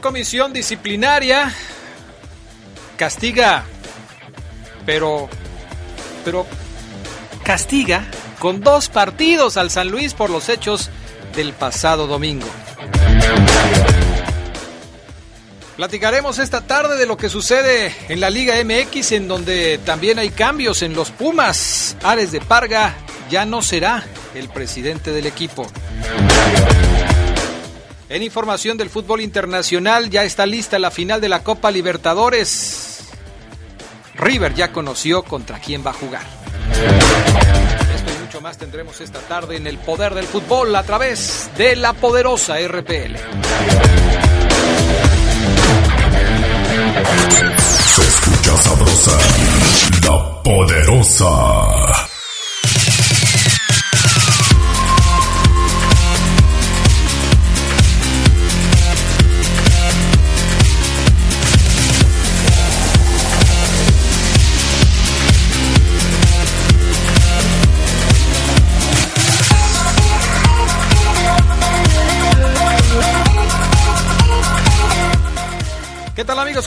Comisión disciplinaria castiga, pero, pero castiga con dos partidos al San Luis por los hechos del pasado domingo. Platicaremos esta tarde de lo que sucede en la Liga MX, en donde también hay cambios en los Pumas. Ares de Parga ya no será el presidente del equipo. En información del fútbol internacional, ya está lista la final de la Copa Libertadores. River ya conoció contra quién va a jugar. Esto y mucho más tendremos esta tarde en el poder del fútbol a través de la poderosa RPL. Se escucha sabrosa, la poderosa.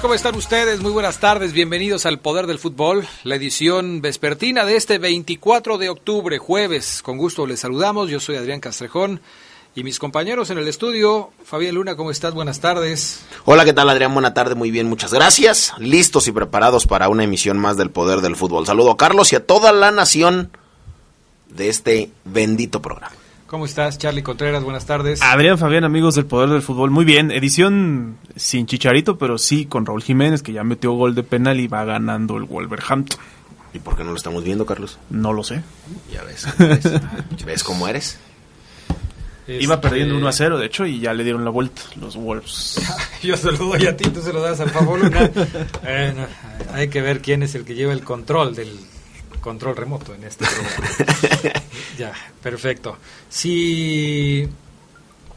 ¿Cómo están ustedes? Muy buenas tardes, bienvenidos al Poder del Fútbol, la edición vespertina de este 24 de octubre, jueves. Con gusto les saludamos, yo soy Adrián Castrejón y mis compañeros en el estudio, Fabián Luna, ¿cómo estás? Buenas tardes. Hola, ¿qué tal Adrián? Buena tarde, muy bien, muchas gracias. Listos y preparados para una emisión más del Poder del Fútbol. Saludo a Carlos y a toda la nación de este bendito programa. ¿Cómo estás, Charlie Contreras? Buenas tardes. Adrián Fabián, amigos del Poder del Fútbol. Muy bien, edición sin Chicharito, pero sí con Raúl Jiménez, que ya metió gol de penal y va ganando el Wolverhampton. ¿Y por qué no lo estamos viendo, Carlos? No lo sé. Ya ves. ¿Ves, ¿Ves cómo eres? Iba Este, perdiendo 1 a 0, de hecho, y ya le dieron la vuelta los Wolves. Yo se lo doy a ti, tú se lo das al Pablo Luna. Bueno, hay que ver quién es el que lleva el control del control remoto en este programa. ya, perfecto. Si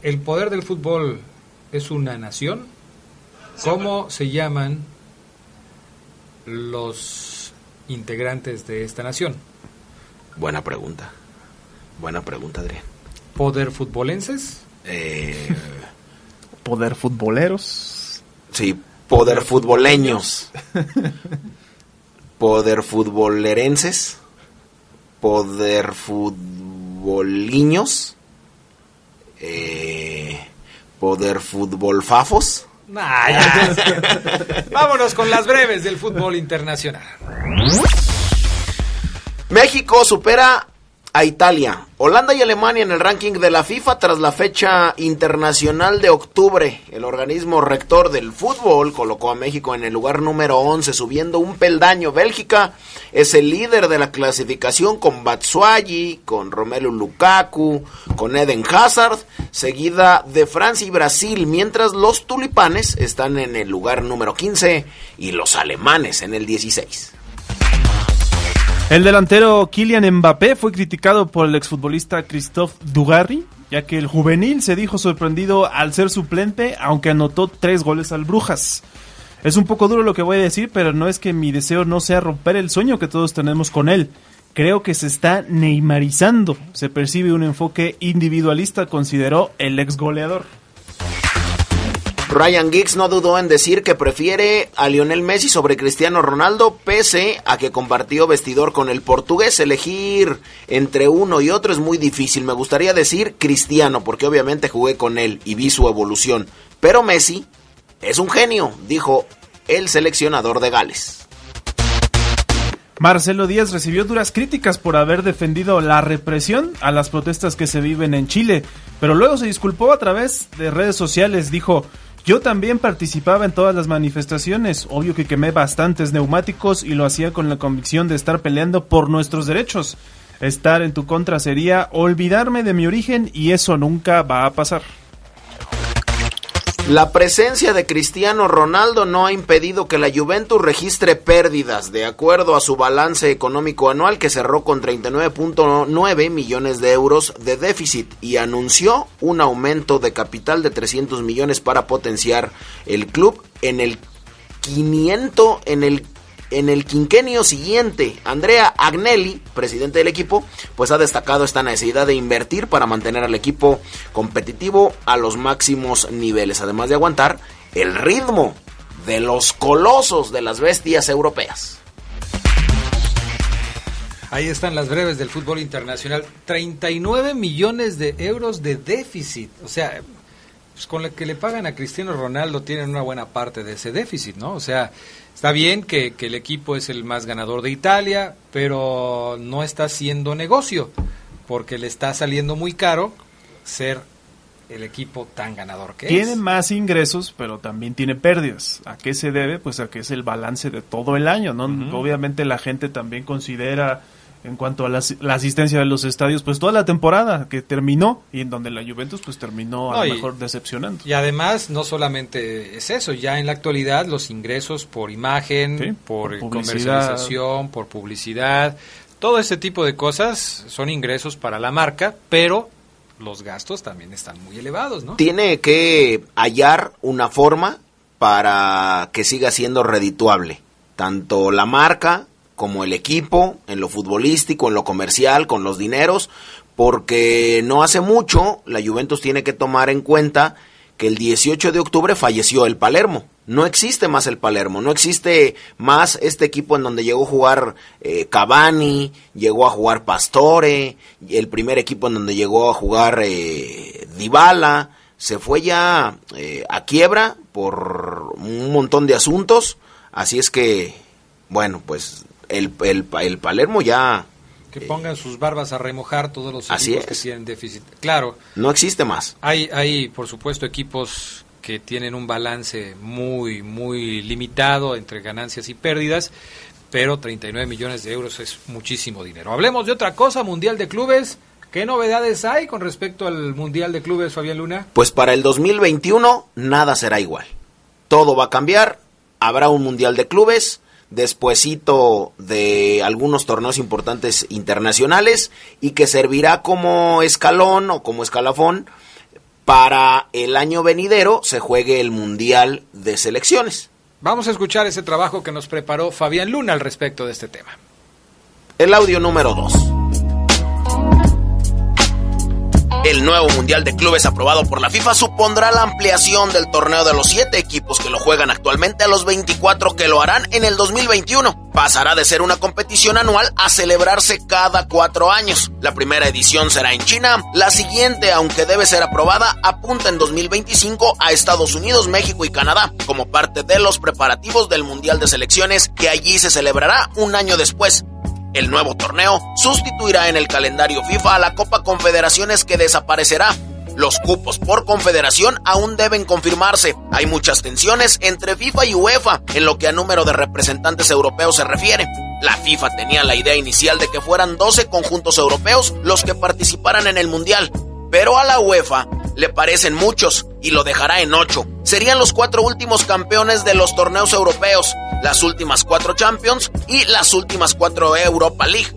el poder del fútbol es una nación, ¿cómo se llaman los integrantes de esta nación? Buena pregunta. Buena pregunta, Adrián. ¿Poder futbolenses? Eh, Poder futboleros. sí, poder futboleños. Poder futbolerenses. Poder futboliños. Eh, poder futbolfafos. Nah, ya. Vámonos con las breves del fútbol internacional. México supera a Italia, Holanda y Alemania en el ranking de la FIFA tras la fecha internacional de octubre. El organismo rector del fútbol colocó a México en el lugar número 11, subiendo un peldaño. Bélgica es el líder de la clasificación con Batshuayi, con Romelu Lukaku, con Eden Hazard, seguida de Francia y Brasil, mientras los tulipanes están en el lugar número 15 y los alemanes en el 16. El delantero Kylian Mbappé fue criticado por el exfutbolista Christophe Dugarry, ya que el juvenil se dijo sorprendido al ser suplente, aunque anotó tres goles al Brujas. Es un poco duro lo que voy a decir, pero no es que mi deseo no sea romper el sueño que todos tenemos con él. Creo que se está neymarizando. Se percibe un enfoque individualista, consideró el ex goleador. Ryan Giggs no dudó en decir que prefiere a Lionel Messi sobre Cristiano Ronaldo, pese a que compartió vestidor con el portugués. Elegir entre uno y otro es muy difícil. Me gustaría decir Cristiano, porque obviamente jugué con él y vi su evolución. Pero Messi es un genio, dijo el seleccionador de Gales. Marcelo Díaz recibió duras críticas por haber defendido la represión a las protestas que se viven en Chile, pero luego se disculpó a través de redes sociales, dijo, Yo también participaba en todas las manifestaciones, obvio que quemé bastantes neumáticos y lo hacía con la convicción de estar peleando por nuestros derechos. Estar en tu contra sería olvidarme de mi origen y eso nunca va a pasar. La presencia de Cristiano Ronaldo no ha impedido que la Juventus registre pérdidas, de acuerdo a su balance económico anual que cerró con 39.9 millones de euros de déficit y anunció un aumento de capital de 300 millones para potenciar el club en el 500 en el en el quinquenio siguiente, Andrea Agnelli, presidente del equipo, pues ha destacado esta necesidad de invertir para mantener al equipo competitivo a los máximos niveles, además de aguantar el ritmo de los colosos de las bestias europeas. Ahí están las breves del fútbol internacional. 39 millones de euros de déficit. O sea, pues con lo que le pagan a Cristiano Ronaldo tienen una buena parte de ese déficit, ¿no? O sea, Está bien que, el equipo es el más ganador de Italia, pero no está haciendo negocio, porque le está saliendo muy caro ser el equipo tan ganador que tiene es. Tiene más ingresos, pero también tiene pérdidas. ¿A qué se debe? Pues a que es el balance de todo el año, ¿no? Obviamente la gente también considera en cuanto a la, asistencia de los estadios, pues toda la temporada que terminó y en donde la Juventus pues terminó a lo mejor decepcionando. Y además no solamente es eso, ya en la actualidad los ingresos por imagen, por, comercialización, por publicidad, todo ese tipo de cosas son ingresos para la marca, pero los gastos también están muy elevados, ¿no? Tiene que hallar una forma para que siga siendo redituable, tanto la marca como el equipo, en lo futbolístico, en lo comercial, con los dineros, porque no hace mucho la Juventus tiene que tomar en cuenta que el 18 de octubre falleció el Palermo. No existe más el Palermo, no existe más este equipo en donde llegó a jugar eh, Cavani, llegó a jugar Pastore, el primer equipo en donde llegó a jugar eh, Dybala, se fue ya eh, a quiebra por un montón de asuntos, así es que, bueno, pues el, el, Palermo ya... Que pongan sus barbas a remojar todos los equipos que tienen déficit. Claro. No existe más. Hay, hay, por supuesto, equipos que tienen un balance muy, muy limitado entre ganancias y pérdidas, pero 39 millones de euros es muchísimo dinero. Hablemos de otra cosa, Mundial de Clubes. ¿Qué novedades hay con respecto al Mundial de Clubes, Fabián Luna? Pues para el 2021 nada será igual. Todo va a cambiar, habrá un Mundial de Clubes, despuesito de algunos torneos importantes internacionales y que servirá como escalón o como escalafón para el año venidero se juegue el Mundial de Selecciones. Vamos a escuchar ese trabajo que nos preparó Fabián Luna al respecto de este tema. El audio número 2. El nuevo Mundial de Clubes aprobado por la FIFA supondrá la ampliación del torneo de los siete equipos que lo juegan actualmente a los 24 que lo harán en el 2021. Pasará de ser una competición anual a celebrarse cada cuatro años. La primera edición será en China, la siguiente, aunque debe ser aprobada, apunta en 2025 a Estados Unidos, México y Canadá, como parte de los preparativos del Mundial de Selecciones que allí se celebrará un año después. El nuevo torneo sustituirá en el calendario FIFA a la Copa Confederaciones que desaparecerá. Los cupos por confederación aún deben confirmarse. Hay muchas tensiones entre FIFA y UEFA en lo que a número de representantes europeos se refiere. La FIFA tenía la idea inicial de que fueran 12 conjuntos europeos los que participaran en el Mundial, pero a la UEFA le parecen muchos y lo dejará en 8. Serían los cuatro últimos campeones de los torneos europeos, las últimas cuatro Champions y las últimas cuatro Europa League.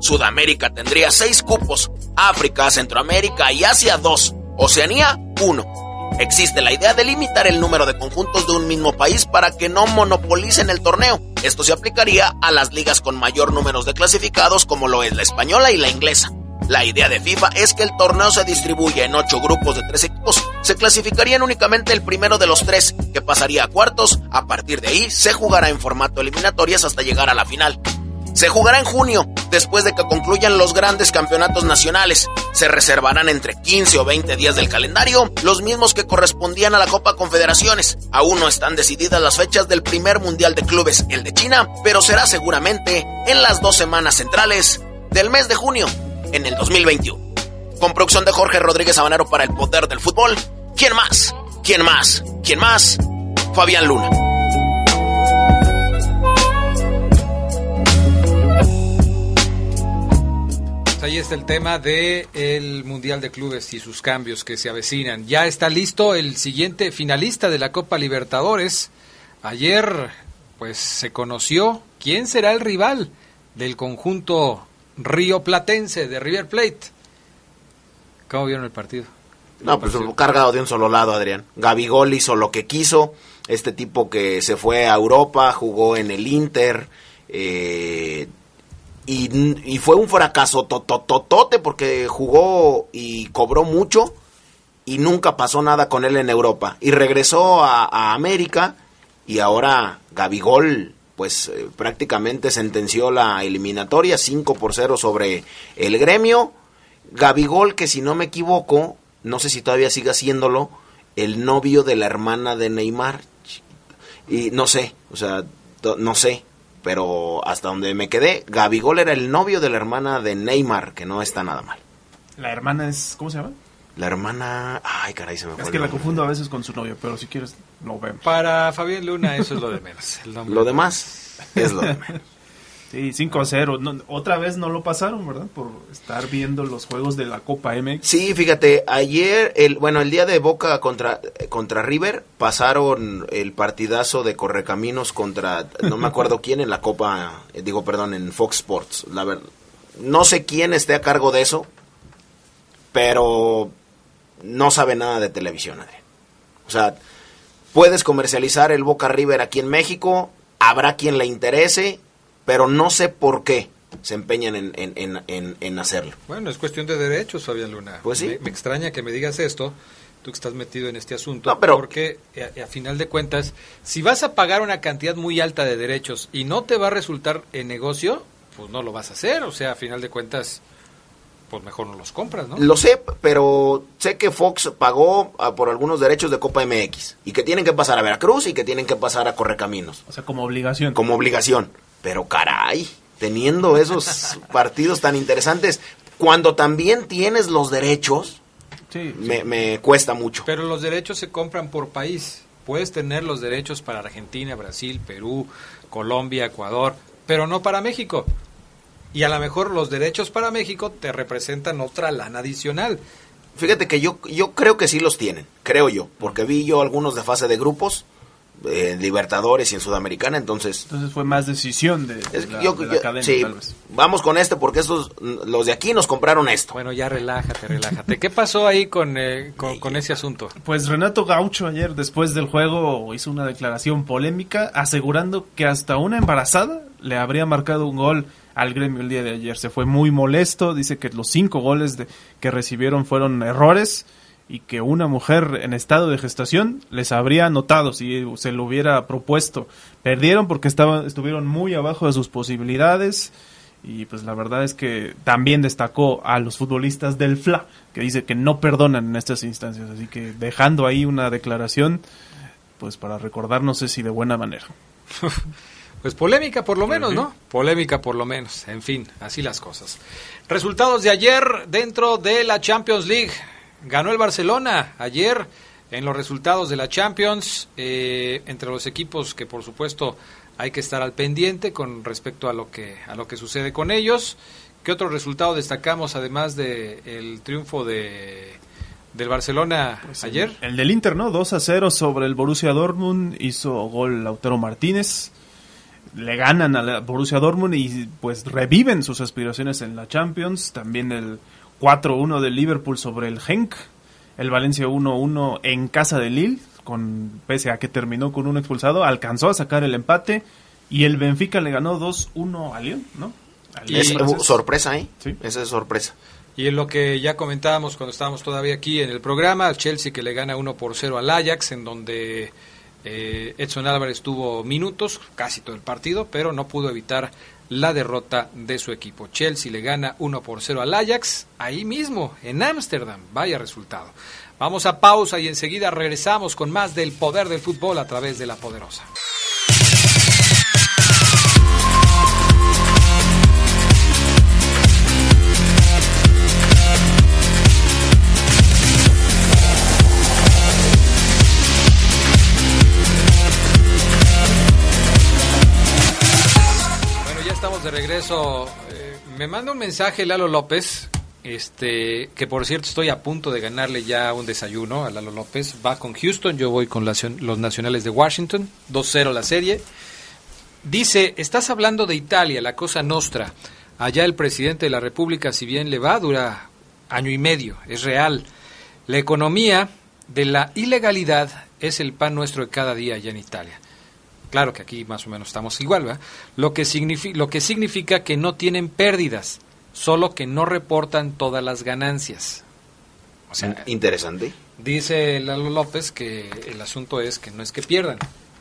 Sudamérica tendría seis cupos, África, Centroamérica y Asia dos, Oceanía uno. Existe la idea de limitar el número de conjuntos de un mismo país para que no monopolicen el torneo. Esto se aplicaría a las ligas con mayor número de clasificados como lo es la española y la inglesa. La idea de FIFA es que el torneo se distribuya en ocho grupos de tres equipos. Se clasificarían únicamente el primero de los tres, que pasaría a cuartos. A partir de ahí, se jugará en formato eliminatorias hasta llegar a la final. Se jugará en junio, después de que concluyan los grandes campeonatos nacionales. Se reservarán entre 15 o 20 días del calendario, los mismos que correspondían a la Copa Confederaciones. Aún no están decididas las fechas del primer Mundial de Clubes, el de China, pero será seguramente en las dos semanas centrales del mes de junio en el 2021. Con producción de Jorge Rodríguez Habanero para el Poder del Fútbol. ¿Quién más? ¿Quién más? ¿Quién más? Fabián Luna. Ahí está el tema del el Mundial de Clubes y sus cambios que se avecinan. Ya está listo el siguiente finalista de la Copa Libertadores. Ayer, pues se conoció quién será el rival del conjunto río platense de River Plate. ¿Cómo vieron el partido? No, pues cargado de un solo lado, Adrián. Gabigol hizo lo que quiso. Este tipo que se fue a Europa, jugó en el Inter. Eh, y, fue un fracaso tototote porque jugó y cobró mucho y nunca pasó nada con él en Europa. Y regresó a, América y ahora Gabigol pues eh, prácticamente sentenció la eliminatoria 5 por 0 sobre el gremio. Gabigol que si no me equivoco, no sé si todavía sigue haciéndolo, el novio de la hermana de Neymar. Y no sé, o sea, no sé, pero hasta donde me quedé, Gabigol era el novio de la hermana de Neymar, que no está nada mal. La hermana es, ¿cómo se llama? La hermana, ay caray, se me fue. Es que la confundo a veces con su novio, pero si quieres lo vemos. Para Fabián Luna eso es lo de menos. lo demás es lo de menos. Sí, 5 a 0. otra vez no lo pasaron, ¿verdad? Por estar viendo los juegos de la Copa MX. Sí, fíjate, ayer, el, bueno, el día de Boca contra, contra River, pasaron el partidazo de Correcaminos contra, no me acuerdo quién, en la Copa, eh, digo, perdón, en Fox Sports. La verdad, no sé quién esté a cargo de eso, pero no sabe nada de televisión, Adrián. O sea, puedes comercializar el Boca River aquí en México, habrá quien le interese pero no sé por qué se empeñan en, en, en, hacerlo. Bueno, es cuestión de derechos, Fabián Luna. Pues sí. Me, extraña que me digas esto, tú que estás metido en este asunto, pero... porque a, a, final de cuentas, si vas a pagar una cantidad muy alta de derechos y no te va a resultar en negocio, pues no lo vas a hacer, o sea, a final de cuentas, pues mejor no los compras, ¿no? Lo sé, pero sé que Fox pagó ah, por algunos derechos de Copa MX y que tienen que pasar a Veracruz y que tienen que pasar a Correcaminos. O sea, como obligación. Como obligación. Pero caray, teniendo esos partidos tan interesantes, cuando también tienes los derechos, me, cuesta mucho. Pero los derechos se compran por país. Puedes tener los derechos para Argentina, Brasil, Perú, Colombia, Ecuador, pero no para México. Y a lo mejor los derechos para México te representan otra lana adicional. Fíjate que yo, yo creo que sí los tienen, creo yo, porque vi yo algunos de fase de grupos en Libertadores y en Sudamericana, entonces... Entonces fue más decisión de, la, sí, Vamos con este porque estos, los de aquí nos compraron esto. Bueno, ya relájate, relájate. ¿Qué pasó ahí con, eh, con, ese asunto? Pues Renato Gaucho ayer, después del juego, hizo una declaración polémica asegurando que hasta una embarazada le habría marcado un gol al gremio el día de ayer. Se fue muy molesto, dice que los cinco goles que recibieron fueron errores y que una mujer en estado de gestación les habría notado si se lo hubiera propuesto. Perdieron porque estaban, estuvieron muy abajo de sus posibilidades y pues la verdad es que también destacó a los futbolistas del FLA, que dice que no perdonan en estas instancias, así que dejando ahí una declaración, pues para recordar no sé si de buena manera. Pues polémica por lo menos, ¿no? Polémica por lo menos. En fin, así las cosas. Resultados de ayer dentro de la Champions League ganó el Barcelona ayer en los resultados de la Champions, eh, entre los equipos que por supuesto hay que estar al pendiente con respecto a lo que, a lo que sucede con ellos. ¿Qué otro resultado destacamos además del el triunfo de, del Barcelona pues ayer? El, del Inter, ¿no? 2 a 0 sobre el Borussia Dortmund, hizo gol Lautaro Martínez. Le ganan al Borussia Dortmund y pues reviven sus aspiraciones en la Champions. También el 4-1 del Liverpool sobre el Genk, el Valencia 1-1 en casa de Lille, con, pese a que terminó con un expulsado, alcanzó a sacar el empate y el Benfica le ganó 2-1 a Lyon, ¿no? es sorpresa, ¿eh? Sí. Esa es sorpresa. Y en lo que ya comentábamos cuando estábamos todavía aquí en el programa, Chelsea que le gana 1 por 0 al Ajax, en donde eh, Edson Álvarez tuvo minutos, casi todo el partido, pero no pudo evitar la derrota de su equipo. Chelsea le gana 1 por 0 al Ajax, ahí mismo, en Ámsterdam. Vaya resultado. Vamos a pausa y enseguida regresamos con más del poder del fútbol a través de la poderosa. De regreso. Eh, me manda un mensaje Lalo López, este, que por cierto estoy a punto de ganarle ya un desayuno a Lalo López. Va con Houston, yo voy con los Nacionales de Washington, 2-0 la serie. Dice, estás hablando de Italia, la cosa nostra. Allá el presidente de la República, si bien le va, dura año y medio, es real. La economía de la ilegalidad es el pan nuestro de cada día allá en Italia. Claro que aquí más o menos estamos igual, ¿verdad? Lo que, signifi- lo que significa que no tienen pérdidas, solo que no reportan todas las ganancias. O sea, Interesante. dice Lalo López que el asunto es que no es que pierdan,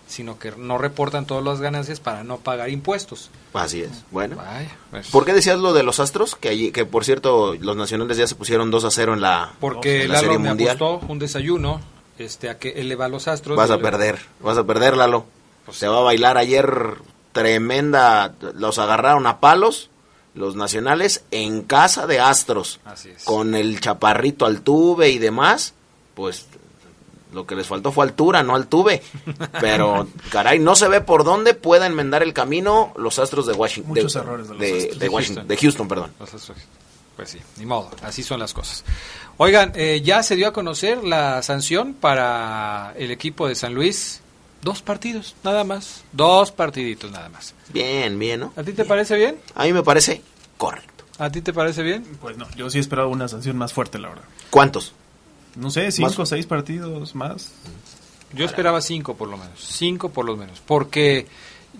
sino que no reportan todas las ganancias para no pagar impuestos. Así es. Bueno. Vaya, pues, ¿Por qué decías lo de los Astros? Que, allí, que por cierto, los nacionales ya se pusieron 2 a 0 en la, porque en la Lalo Serie me Mundial. apostó un desayuno este, a que él le va a los astros. Vas a perder, vas a perder, Lalo. Pues Se va a bailar ayer tremenda. Los agarraron a palos los nacionales en casa de Astros. Así es. Con el chaparrito Altuve y demás. Pues lo que les faltó fue altura, no Altuve. Pero, caray, no se ve por dónde pueda enmendar el camino los Astros de Washington. Muchos errores de los Astros. de De Washington, Houston. de Houston, perdón. Los Astros. Pues sí, ni modo, así son las cosas. Oigan, eh, ya se dio a conocer la sanción para el equipo de San Luis. Dos partidos, nada más. Dos partiditos, nada más. Bien, bien, ¿no? ¿A ti te parece bien? A mí me parece correcto. ¿A ti te parece bien? Pues no, yo sí esperaba una sanción más fuerte, la verdad. ¿Cuántos? No sé, cinco o seis partidos más. Yo esperaba cinco por lo menos, cinco por lo menos, porque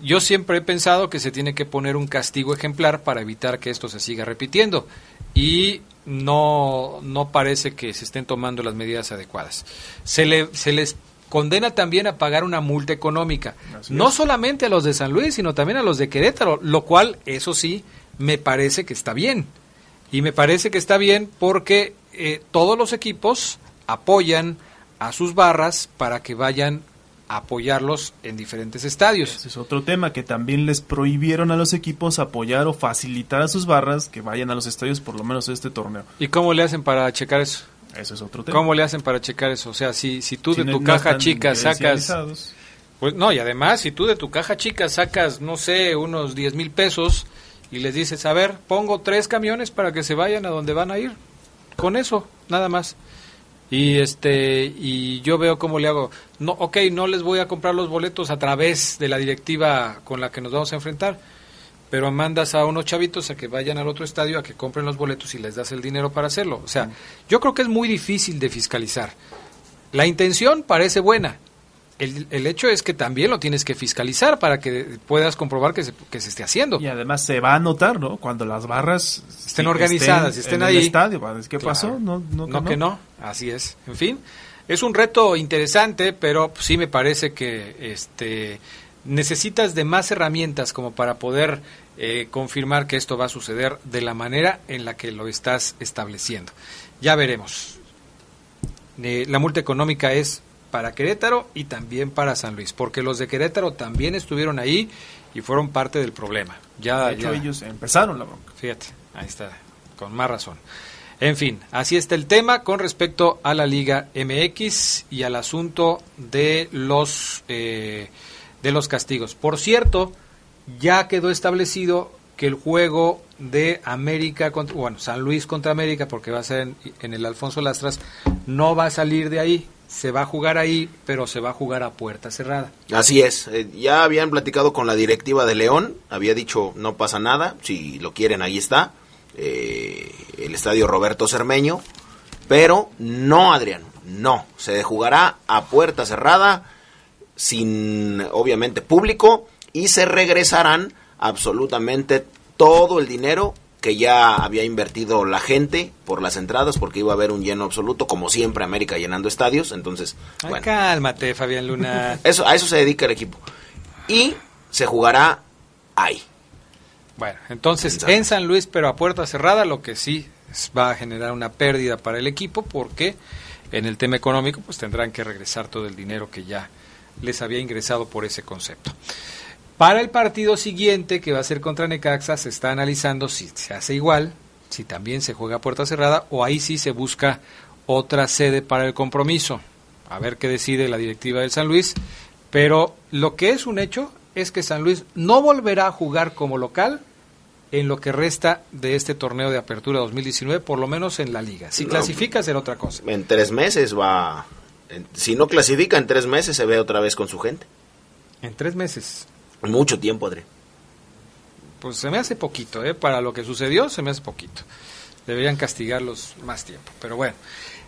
yo siempre he pensado que se tiene que poner un castigo ejemplar para evitar que esto se siga repitiendo y no, no parece que se estén tomando las medidas adecuadas. Se, le, se les condena también a pagar una multa económica, Así no es. solamente a los de San Luis, sino también a los de Querétaro, lo cual, eso sí, me parece que está bien. Y me parece que está bien porque eh, todos los equipos apoyan a sus barras para que vayan a apoyarlos en diferentes estadios. Ese es otro tema, que también les prohibieron a los equipos apoyar o facilitar a sus barras que vayan a los estadios por lo menos este torneo. ¿Y cómo le hacen para checar eso? Ese es otro tema. ¿Cómo le hacen para checar eso? O sea, si, si tú Si de no- tu caja chica sacas... Pues no, y además, si tú de tu caja chica sacas, no sé, unos 10 mil pesos y les dices, a ver, pongo tres camiones para que se vayan a donde van a ir. Con eso, nada más. Y este y yo veo cómo le hago. No, ok, no les voy a comprar los boletos a través de la directiva con la que nos vamos a enfrentar, pero mandas a unos chavitos a que vayan al otro estadio a que compren los boletos y les das el dinero para hacerlo. O sea, yo creo que es muy difícil de fiscalizar. La intención parece buena. El, el hecho es que también lo tienes que fiscalizar para que puedas comprobar que se, que se esté haciendo. Y además se va a notar, ¿no? Cuando las barras Estén organizadas, estén en ahí. el estadio. ¿Qué Claro. pasó? No, no, No, que no, así es. En fin, es un reto interesante, pero sí me parece que este necesitas de más herramientas como para poder eh, confirmar que esto va a suceder de la manera en la que lo estás estableciendo. Ya veremos. Eh, la multa económica es para Querétaro y también para San Luis, porque los de Querétaro también estuvieron ahí y fueron parte del problema. Ya, De hecho, ya- ellos empezaron la bronca. Fíjate, ahí está, con más razón. En fin, así está el tema con respecto a la Liga MX y al asunto de los eh, de los castigos. Por cierto, ya quedó establecido que el juego de América contra, bueno, San Luis contra América, porque va a ser en, el Alfonso Lastras, no va a salir de ahí, se va a jugar ahí, pero se va a jugar a puerta cerrada. Así es, eh, ya habían platicado con la directiva de León, había dicho no pasa nada, si lo quieren ahí está, eh, el estadio Roberto Cermeño, pero no Adrián, no, se jugará a puerta cerrada, sin obviamente público, y se regresarán absolutamente todo el dinero que ya había invertido la gente por las entradas, porque iba a haber un lleno absoluto, como siempre América llenando estadios, entonces, Ay, bueno. cálmate, Fabián Luna. Eso, a eso se dedica el equipo. Y se jugará ahí. Bueno, entonces En San- en San Luis, pero a puerta cerrada, lo que sí va a generar una pérdida para el equipo porque en el tema económico pues tendrán que regresar todo el dinero que ya les había ingresado por ese concepto. Para el partido siguiente, que va a ser contra Necaxa, se está analizando si se hace igual, si también se juega a puerta cerrada o ahí sí se busca otra sede para el compromiso. A ver qué decide la directiva del San Luis. Pero lo que es un hecho es que San Luis no volverá a jugar como local en lo que resta de este torneo de apertura 2019, por lo menos en la liga. Si No, clasifica será otra cosa. En tres meses va... si no clasifica, en tres meses se ve otra vez con su gente. En tres meses. Mucho tiempo, Adri. Pues se me hace poquito, ¿eh? Para lo que sucedió, se me hace poquito. Deberían castigarlos más tiempo. Pero bueno,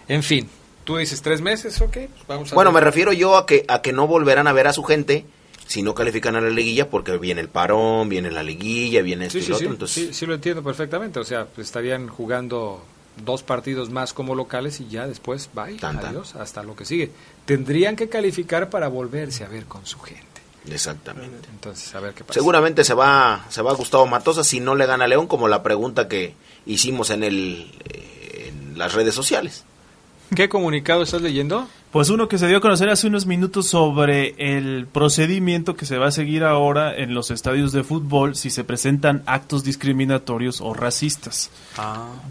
en fin. Tú dices tres meses, ok, pues vamos a Bueno, me refiero yo a que, a que no volverán a ver a su gente si no califican a la liguilla porque viene el parón, viene la liguilla, viene esto Sí, y sí, lo sí, otro. Entonces, sí, sí lo entiendo perfectamente. O sea, pues, estarían jugando dos partidos más como locales y ya después, bye, Tan, tan. adiós, hasta lo que sigue. Tendrían que calificar para volverse a ver con su gente. Exactamente. Entonces, a ver qué pasa. Seguramente se va, se va Gustavo Matosa si no le gana a León, como la pregunta que hicimos en, el, eh, en las redes sociales. ¿Qué comunicado estás leyendo? Pues uno que se dio a conocer hace unos minutos sobre el procedimiento que se va a seguir ahora en los estadios de fútbol si se presentan actos discriminatorios o racistas.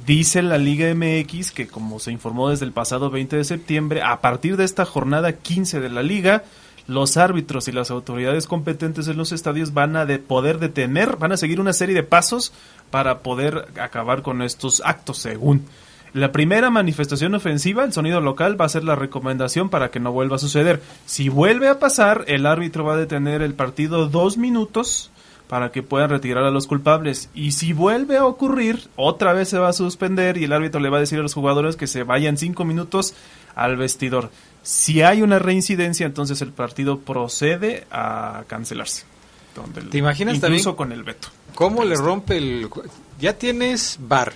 Dice la Liga MX que como se informó desde el pasado 20 de septiembre, a partir de esta jornada 15 de la liga, los árbitros y las autoridades competentes en los estadios van a de poder detener, van a seguir una serie de pasos para poder acabar con estos actos, según. La primera manifestación ofensiva, el sonido local, va a ser la recomendación para que no vuelva a suceder. Si vuelve a pasar, el árbitro va a detener el partido dos minutos para que puedan retirar a los culpables. Y si vuelve a ocurrir, otra vez se va a suspender y el árbitro le va a decir a los jugadores que se vayan cinco minutos al vestidor. Si hay una reincidencia, entonces el partido procede a cancelarse. Donde ¿Te imaginas incluso también? con el veto. ¿Cómo le rompe el... Ya tienes bar.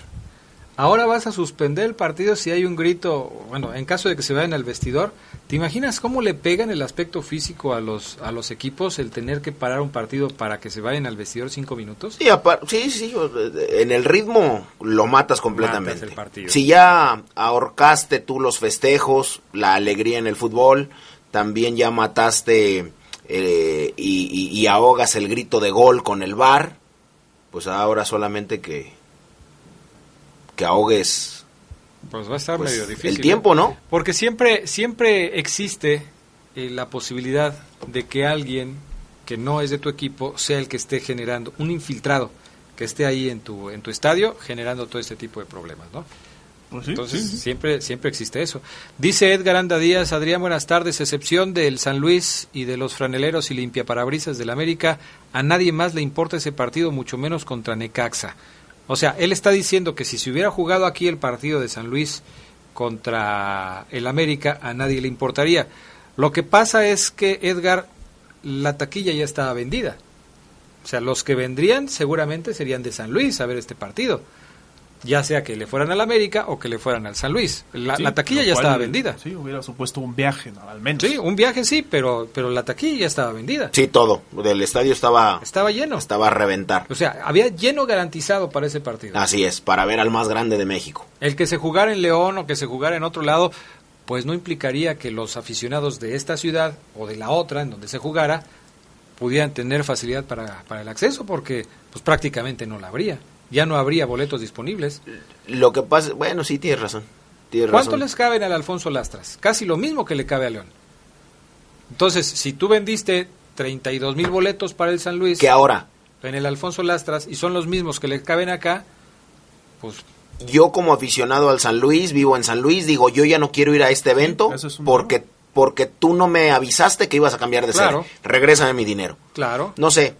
Ahora vas a suspender el partido si hay un grito, bueno, en caso de que se vayan al vestidor. ¿Te imaginas cómo le pegan el aspecto físico a los, a los equipos el tener que parar un partido para que se vayan al vestidor cinco minutos? Sí, sí, sí, en el ritmo lo matas completamente. Matas el partido. Si ya ahorcaste tú los festejos, la alegría en el fútbol, también ya mataste eh, y, y- y ahogas el grito de gol con el bar, pues ahora solamente que que ahogues Pues va a estar pues, medio difícil. el tiempo, ¿eh? ¿no? Porque siempre, siempre existe eh, la posibilidad de que alguien que no es de tu equipo sea el que esté generando, un infiltrado que esté ahí en tu, en tu estadio generando todo este tipo de problemas, ¿no? Pues sí, Entonces sí, sí. siempre siempre existe eso. Dice Edgar Anda Díaz, Adrián, buenas tardes, excepción del San Luis y de los franeleros y limpiaparabrisas del América, a nadie más le importa ese partido, mucho menos contra Necaxa. O sea, él está diciendo que si se hubiera jugado aquí el partido de San Luis contra el América, a nadie le importaría. Lo que pasa es que, Edgar, la taquilla ya estaba vendida. O sea, los que vendrían seguramente serían de San Luis a ver este partido. Ya sea que le fueran al América o que le fueran al San Luis. La, Sí, la taquilla ya cual, estaba vendida. Sí, hubiera supuesto un viaje, ¿no? al menos. Sí, un viaje sí, pero, pero la taquilla ya estaba vendida. Sí, todo. El estadio estaba Estaba lleno. estaba a reventar. O sea, había lleno garantizado para ese partido. Así es, para ver al más grande de México. El que se jugara en León o que se jugara en otro lado, pues no implicaría que los aficionados de esta ciudad o de la otra en donde se jugara pudieran tener facilidad para, para el acceso porque pues prácticamente no la habría. Ya no habría boletos disponibles. Lo que pasa, bueno, sí tienes razón. Tienes ¿Cuánto razón. les caben al Alfonso Lastras? Casi lo mismo que le cabe a León. Entonces, si tú vendiste 32 mil boletos para el San Luis Que ahora en el Alfonso Lastras y son los mismos que le caben acá, pues yo como aficionado al San Luis, vivo en San Luis, digo, yo ya no quiero ir a este evento es porque porque tú no me avisaste que ibas a cambiar de Claro. sede. Regrésame mi dinero. claro. No sé,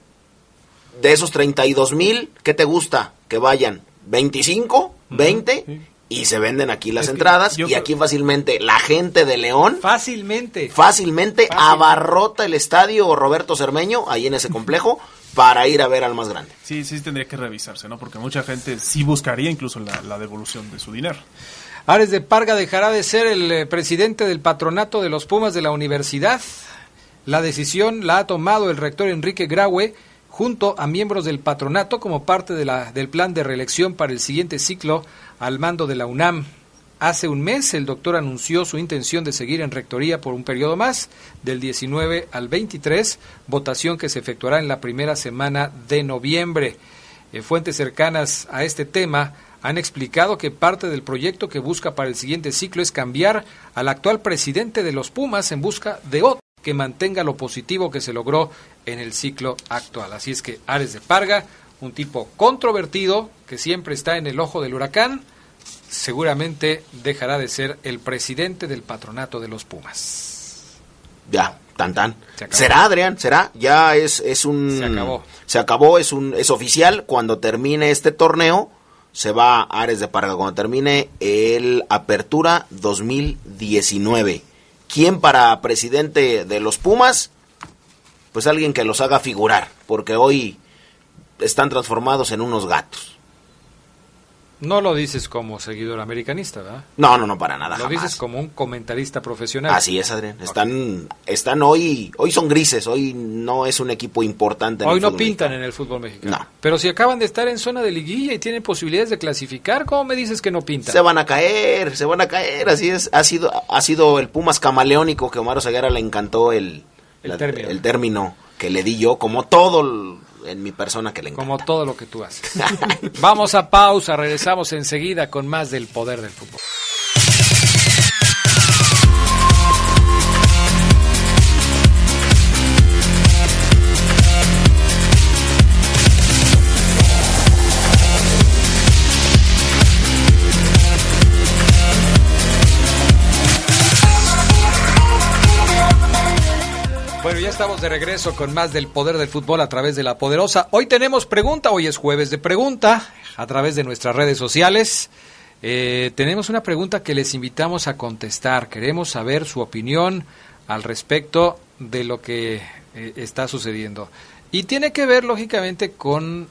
de esos 32 mil, ¿qué te gusta? Que vayan 25, 20 sí. y se venden aquí las Es entradas y aquí fácilmente la gente de León Fácilmente. fácilmente Fácil. abarrota el estadio Roberto Cermeño ahí en ese complejo para ir a ver al más grande. Sí, sí tendría que revisarse, ¿no? Porque mucha gente sí buscaría incluso la, la devolución de su dinero. Ares de Parga dejará de ser el eh, presidente del patronato de los Pumas de la universidad. La decisión la ha tomado el rector Enrique Graue junto a miembros del patronato como parte de la, del plan de reelección para el siguiente ciclo al mando de la UNAM. Hace un mes el doctor anunció su intención de seguir en rectoría por un periodo más, del 19 al 23, votación que se efectuará en la primera semana de noviembre. Eh, fuentes cercanas a este tema han explicado que parte del proyecto que busca para el siguiente ciclo es cambiar al actual presidente de los Pumas en busca de otro que mantenga lo positivo que se logró en el ciclo actual. Así es que Ares de Parga, un tipo controvertido que siempre está en el ojo del huracán, seguramente dejará de ser el presidente del patronato de los Pumas. Ya, tan tan. Se. ¿Será, Adrián? ¿Será? Ya es, es un... Se acabó. Se acabó, es, un, es oficial. Cuando termine este torneo, se va a Ares de Parga. Cuando termine el Apertura 2019. ¿Quién para presidente de los Pumas? Pues alguien que los haga figurar, porque hoy están transformados en unos gatos. No lo dices como seguidor americanista, ¿verdad? No, no, no, para nada. Lo jamás. dices como un comentarista profesional. Así es, Adrián. Están, están hoy, hoy son grises, hoy no es un equipo importante. en Hoy el no pintan mexicano. en el fútbol mexicano. No. Pero si acaban de estar en zona de liguilla y tienen posibilidades de clasificar, ¿cómo me dices que no pintan? Se van a caer, se van a caer, así es. Ha sido, ha sido el Pumas camaleónico que Omar Oseguera le encantó el, El la- término. el término que le di yo, como todo en mi persona que le encanta. Como todo lo que tú haces. Vamos a pausa, regresamos enseguida con más del poder del fútbol. Bueno, ya estamos de regreso con más del poder del fútbol a través de la poderosa. Hoy tenemos pregunta, hoy es jueves de pregunta a través de nuestras redes sociales. Eh, tenemos una pregunta que les invitamos a contestar. Queremos saber su opinión al respecto de lo que eh, está sucediendo. Y tiene que ver, lógicamente, con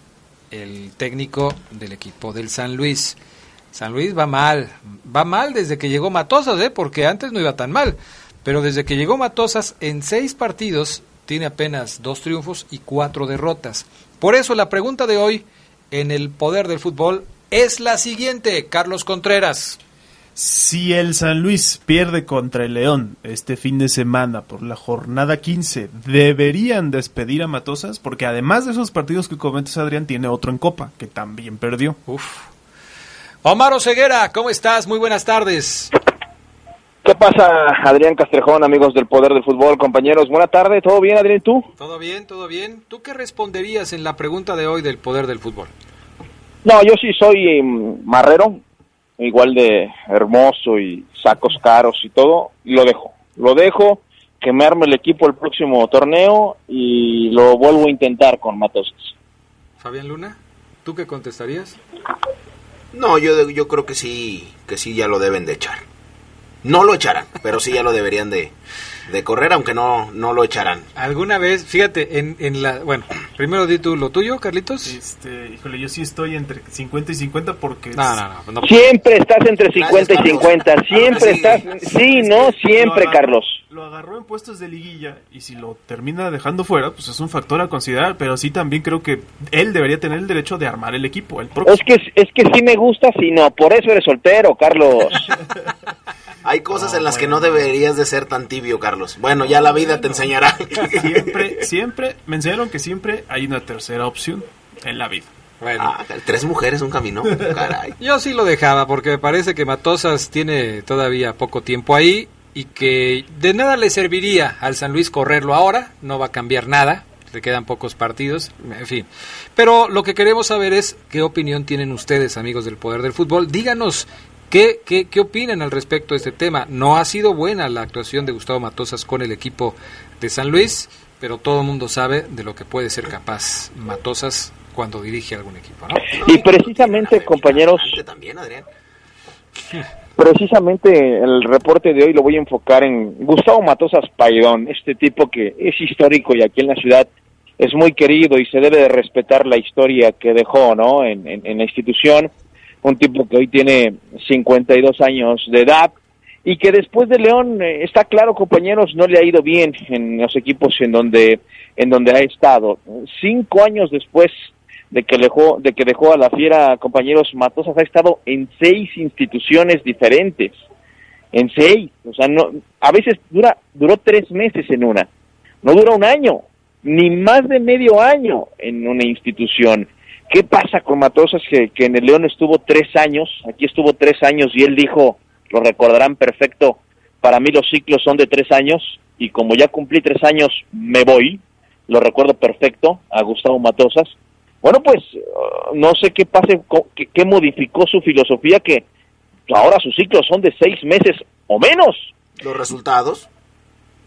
el técnico del equipo del San Luis. San Luis va mal, va mal desde que llegó Matosas, ¿eh? porque antes no iba tan mal. Pero desde que llegó Matosas, en seis partidos tiene apenas dos triunfos y cuatro derrotas. Por eso la pregunta de hoy en el poder del fútbol es la siguiente, Carlos Contreras. Si el San Luis pierde contra el León este fin de semana por la jornada 15, ¿deberían despedir a Matosas? Porque además de esos partidos que comentas, Adrián, tiene otro en Copa, que también perdió. Uf. Omar Oseguera, ¿cómo estás? Muy buenas tardes. ¿Qué pasa, Adrián Castrejón, amigos del Poder del Fútbol, compañeros? Buena tarde, ¿todo bien, Adrián? ¿y ¿Tú? ¿Todo bien? ¿Todo bien? ¿Tú qué responderías en la pregunta de hoy del poder del fútbol? No, yo sí soy mm, marrero, igual de hermoso y sacos caros y todo, y lo dejo. Lo dejo, que me arme el equipo el próximo torneo y lo vuelvo a intentar con Matosas. Fabián Luna, ¿tú qué contestarías? No, yo, yo creo que sí, que sí ya lo deben de echar. No lo echarán, pero sí ya lo deberían de, de correr, aunque no, no lo echarán. ¿Alguna vez, fíjate, en, en la... Bueno, primero di tú lo tuyo, Carlitos. Este, híjole, yo sí estoy entre 50 y 50 porque... No, no, no. no. Siempre estás entre 50 y Carlos. 50, siempre estás... Sí, no, siempre, Lo agarró- Carlos. Lo agarró en puestos de liguilla y si lo termina dejando fuera, pues es un factor a considerar, pero sí también creo que él debería tener el derecho de armar el equipo. El. Es que, es que sí me gusta, si no, por eso eres soltero, Carlos. Hay cosas en las que no deberías de ser tan tibio, Carlos. Bueno, ya la vida te enseñará. Siempre, siempre, me enseñaron que siempre hay una tercera opción en la vida. Bueno, Ah, tres mujeres, un camino. Caray. yo sí lo dejaba porque me parece que Matosas tiene todavía poco tiempo ahí y que de nada le serviría al San Luis correrlo ahora, no va a cambiar nada, le quedan pocos partidos, en fin. Pero lo que queremos saber es qué opinión tienen ustedes, amigos del Poder del Fútbol. Díganos qué, qué, qué opinan al respecto de este tema. No ha sido buena la actuación de Gustavo Matosas con el equipo de San Luis, pero todo el mundo sabe de lo que puede ser capaz Matosas cuando dirige algún equipo, ¿no? Y precisamente, compañeros, También, Adrián. Precisamente el reporte de hoy lo voy a enfocar en Gustavo Matosas Paidón, este tipo que es histórico y aquí en la ciudad es muy querido y se debe de respetar la historia que dejó ¿no? en, en- en la institución. Un tipo que hoy tiene 52 años de edad y que después de León, eh, está claro compañeros, no le ha ido bien en los equipos en donde, en donde ha estado. Cinco años después de que dejó, de que dejó a la fiera, compañeros, Matosas ha estado en seis instituciones diferentes, en seis, o sea, no, a veces dura, duró tres meses en una, no dura un año, ni más de medio año en una institución. ¿Qué pasa con Matosas que, que en el León estuvo tres años, aquí estuvo tres años y él dijo, lo recordarán perfecto, para mí los ciclos son de tres años y como ya cumplí tres años me voy, lo recuerdo perfecto a Gustavo Matosas, Bueno, pues uh, no sé qué pase, qué, qué modificó su filosofía que ahora sus ciclos son de seis meses o menos. Los resultados.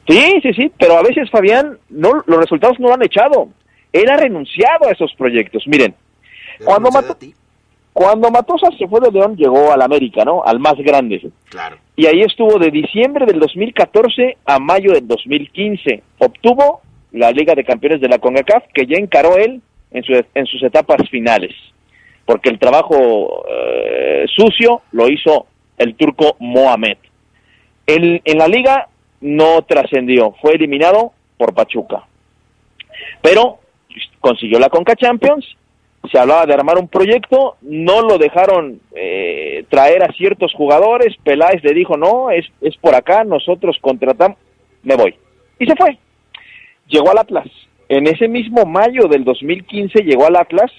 Sí, sí, sí, pero a veces Fabián, no, los resultados no lo han echado. Él ha renunciado a esos proyectos. Miren, ¿Te Cuando mató- cuando Matosas se fue de León, llegó al América, ¿no? Al más grande. Claro. Y ahí estuvo de diciembre del 2014 a mayo del 2015. Obtuvo la Liga de Campeones de la CONCACAF, que ya encaró él en, su- en sus etapas finales. Porque el trabajo eh, sucio lo hizo el turco Mohamed. En, en la liga no trascendió, fue eliminado por Pachuca. Pero consiguió la Conca Champions, se hablaba de armar un proyecto, no lo dejaron eh, traer a ciertos jugadores, Peláez le dijo, no, es, es por acá, nosotros contratamos, me voy. Y se fue. Llegó al Atlas. En ese mismo mayo del 2015 llegó al Atlas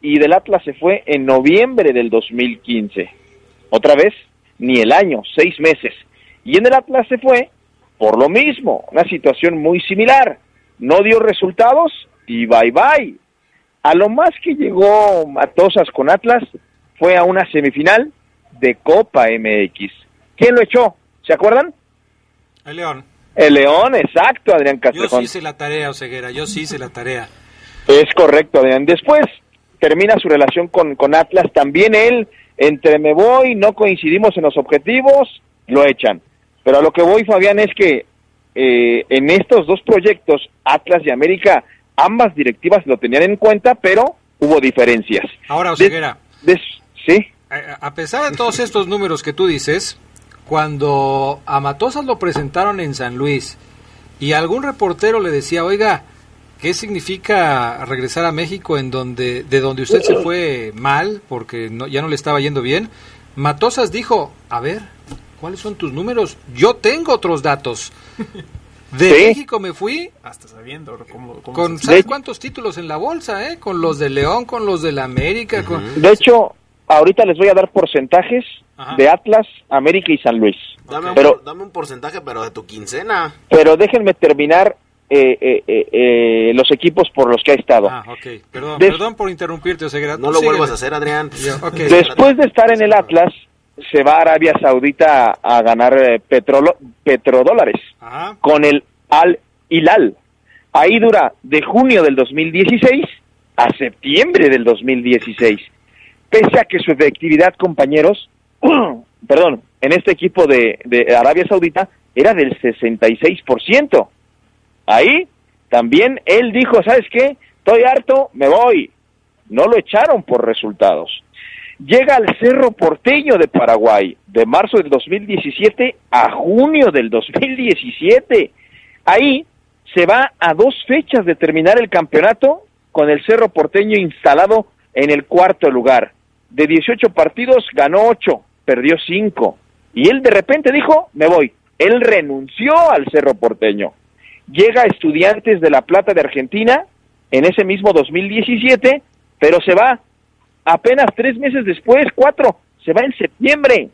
y del Atlas se fue en noviembre del 2015. Otra vez, ni el año, seis meses. Y en el Atlas se fue por lo mismo, una situación muy similar. No dio resultados y bye bye. A lo más que llegó Matosas con Atlas fue a una semifinal de Copa MX. ¿Quién lo echó? ¿Se acuerdan? El León. El León, exacto, Adrián Yo Castrejón. sí hice la tarea, Oseguera, yo sí hice la tarea. Es correcto, Adrián. Después termina su relación con, con Atlas. También él, entre me voy, no coincidimos en los objetivos, lo echan. Pero a lo que voy, Fabián, es que eh, en estos dos proyectos, Atlas y América, ambas directivas lo tenían en cuenta, pero hubo diferencias. Ahora, Oseguera, de- sí, a a pesar de todos estos números que tú dices, cuando a Matosas lo presentaron en San Luis y algún reportero le decía, oiga, ¿qué significa regresar a México en donde, de donde usted se fue mal porque no, ya no le estaba yendo bien? Matosas dijo, a ver, ¿cuáles son tus números? Yo tengo otros datos. De Sí. México me fui Hasta sabiendo cómo, cómo con se- ¿sabes cuántos títulos en la bolsa, eh? Con los de León, con los de la América, con... de hecho, ahorita les voy a dar porcentajes Ajá. de Atlas, América y San Luis. Dame, un, Pero- por- dame un porcentaje, pero de tu quincena. Pero déjenme terminar eh, eh, eh, eh, los equipos por los que ha estado. Ah, ok. Perdón, Des- perdón por interrumpirte, Oseguera. No lo vuelvas a hacer, Adrián. Ya, ok. Después de estar en el Atlas, se va a Arabia Saudita a, a ganar eh, petrolo- petrodólares Ajá. con el Al Hilal. Ahí dura de junio del 2016 a septiembre del 2016. Pese a que su efectividad, compañeros, perdón, en este equipo de, de Arabia Saudita era del 66%. Ahí también él dijo, ¿sabes qué? Estoy harto, me voy. No lo echaron por resultados. Llega al Cerro Porteño de Paraguay de marzo del 2017 a junio del 2017. Ahí se va a dos fechas de terminar el campeonato con el Cerro Porteño instalado en el cuarto lugar. De 18 partidos ganó 8, perdió 5. Y él de repente dijo, me voy. Él renunció al Cerro Porteño. Llega a Estudiantes de La Plata de Argentina en ese mismo 2017, pero se va apenas tres meses después, cuatro, se va en septiembre.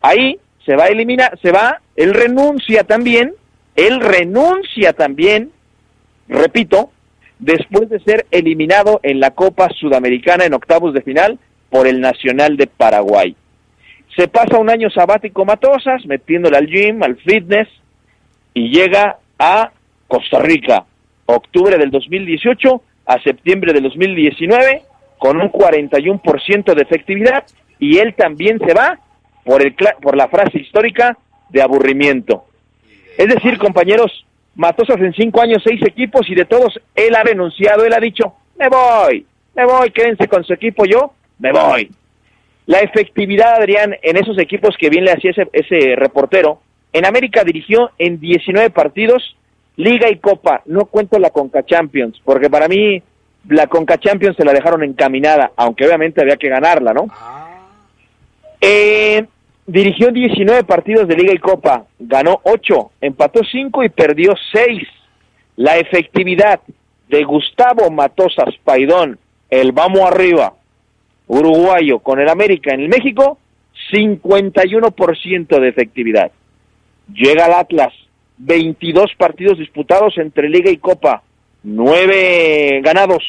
Ahí se va a eliminar, se va, él renuncia también, él renuncia también, repito, después de ser eliminado en la Copa Sudamericana en octavos de final por el Nacional de Paraguay. Se pasa un año sabático Matosas, metiéndole al gym, al fitness, y llega a Costa Rica, octubre del 2018 a septiembre del 2019, con un 41% de efectividad, y él también se va por, el, por la frase histórica de aburrimiento. Es decir, compañeros, Matosas en cinco años, seis equipos, y de todos él ha renunciado, él ha dicho, me voy, me voy, quédense con su equipo, yo me voy. La efectividad, Adrián, en esos equipos que bien le hacía ese, ese reportero, en América dirigió en 19 partidos, Liga y Copa, no cuento la Conca Champions, porque para mí la Conca Champions se la dejaron encaminada, aunque obviamente había que ganarla, ¿no? Eh, dirigió 19 partidos de Liga y Copa, ganó 8, empató 5 y perdió 6. La efectividad de Gustavo Matosas Paidón, el vamos arriba, uruguayo con el América en el México, 51% de efectividad. Llega al Atlas, 22 partidos disputados entre Liga y Copa, 9 ganados,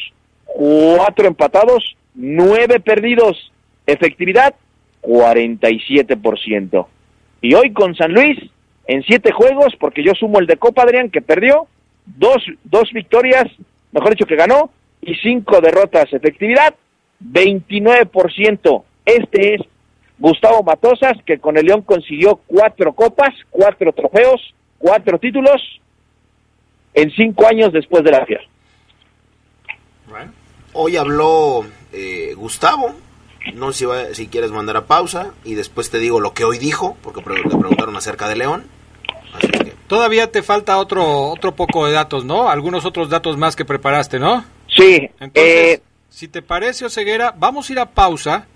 cuatro empatados, nueve perdidos. Efectividad, 47%. Y hoy con San Luis, en siete juegos, porque yo sumo el de Copa Adrián que perdió, dos, dos victorias, mejor dicho que ganó, y cinco derrotas. Efectividad, 29%. Este es Gustavo Matosas, que con el León consiguió cuatro copas, cuatro trofeos, cuatro títulos en cinco años después de la fiesta. Hoy habló eh, Gustavo, no sé si, si quieres mandar a pausa y después te digo lo que hoy dijo, porque le preguntaron acerca de León. Todavía te falta otro otro poco de datos, ¿no? Algunos otros datos más que preparaste, ¿no? Sí. Entonces, eh, si te parece, Oseguera, vamos a ir a pausa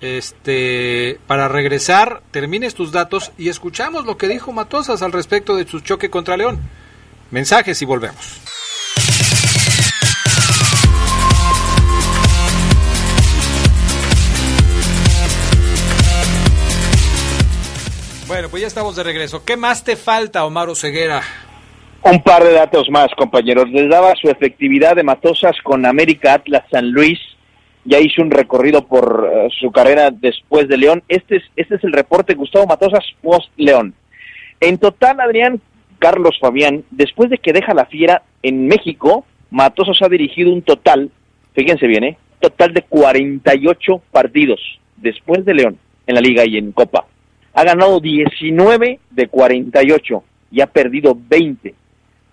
este, para regresar, termines tus datos y escuchamos lo que dijo Matosas al respecto de su choque contra León. Mensajes y volvemos. Bueno, pues ya estamos de regreso. ¿Qué más te falta, Omar Ceguera? Un par de datos más, compañeros. Les daba su efectividad de Matosas con América Atlas San Luis. Ya hizo un recorrido por uh, su carrera después de León. Este es, este es el reporte Gustavo Matosas post León. En total, Adrián Carlos Fabián, después de que deja la fiera en México, Matosas ha dirigido un total, fíjense bien, ¿eh? total de 48 partidos después de León en la liga y en Copa ha ganado 19 de 48 y ha perdido 20,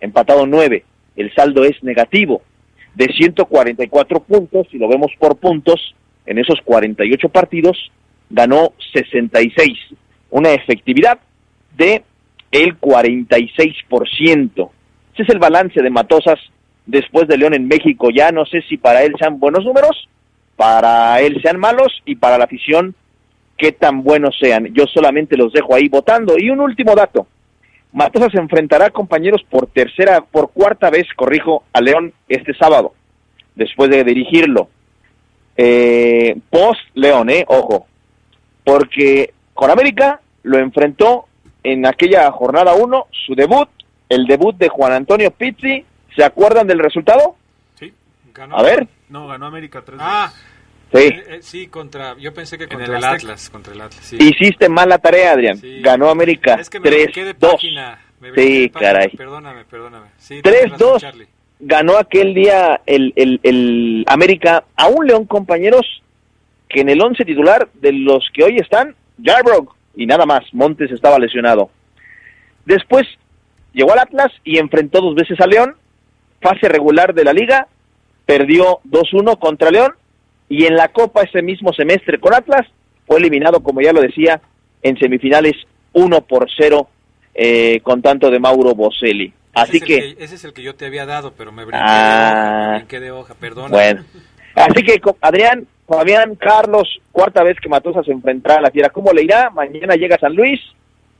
empatado 9. El saldo es negativo. De 144 puntos, si lo vemos por puntos, en esos 48 partidos ganó 66, una efectividad de el 46%. Ese es el balance de Matosas después de León en México. Ya no sé si para él sean buenos números, para él sean malos y para la afición qué tan buenos sean. Yo solamente los dejo ahí votando. Y un último dato. Matosas se enfrentará, compañeros, por tercera, por cuarta vez, corrijo, a León este sábado, después de dirigirlo. Eh, post León, eh, ojo, porque con América lo enfrentó en aquella jornada 1, su debut, el debut de Juan Antonio Pizzi. ¿Se acuerdan del resultado? Sí, ganó. A ver. No, ganó América 3 Ah, Sí. Eh, eh, sí, contra, yo pensé que contra el, Atlas, contra el Atlas. Sí. Hiciste mal la tarea, Adrián. Sí. Ganó América Es que me 3-2. de página. me Sí, de página. caray. Perdóname, perdóname. Sí, tienes razón, 3-2. Charlie. Ganó aquel día el, el, el América a un León, compañeros, que en el once titular de los que hoy están, Yarbrough y nada más. Montes estaba lesionado. Después llegó al Atlas y enfrentó dos veces a León. Fase regular de la liga. Perdió 2-1 contra León. Y en la Copa ese mismo semestre con Atlas fue eliminado, como ya lo decía, en semifinales 1 por 0 eh, con tanto de Mauro Boselli. Así Ese es que, Ese es el que yo te había dado, pero me brinqué de Ah. hoja. Me brinqué de hoja, perdona. bueno. Así que, Adrián, Fabián, Carlos, cuarta vez que Matosas se enfrentará a la fiera. ¿Cómo le irá? Mañana llega San Luis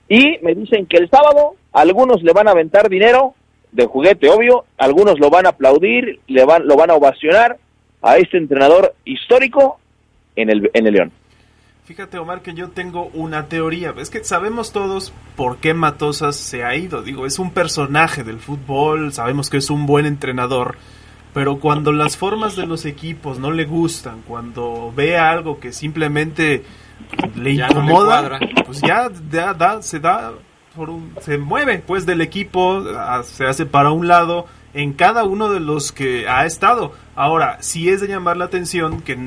y me dicen que el sábado algunos le van a aventar dinero de juguete, obvio, algunos lo van a aplaudir, le van, lo van a ovacionar a este entrenador histórico en el, en el León. Fíjate, Omar, que yo tengo una teoría. Es que sabemos todos por qué Matosas se ha ido. Digo, es un personaje del fútbol, sabemos que es un buen entrenador. Pero cuando las formas de los equipos no le gustan, cuando ve algo que simplemente le Ya no le incomoda, pues ya da- da- se da por un- se mueve pues del equipo, a- se hace para un lado en cada uno de los que ha estado. Ahora, sí es de llamar la atención que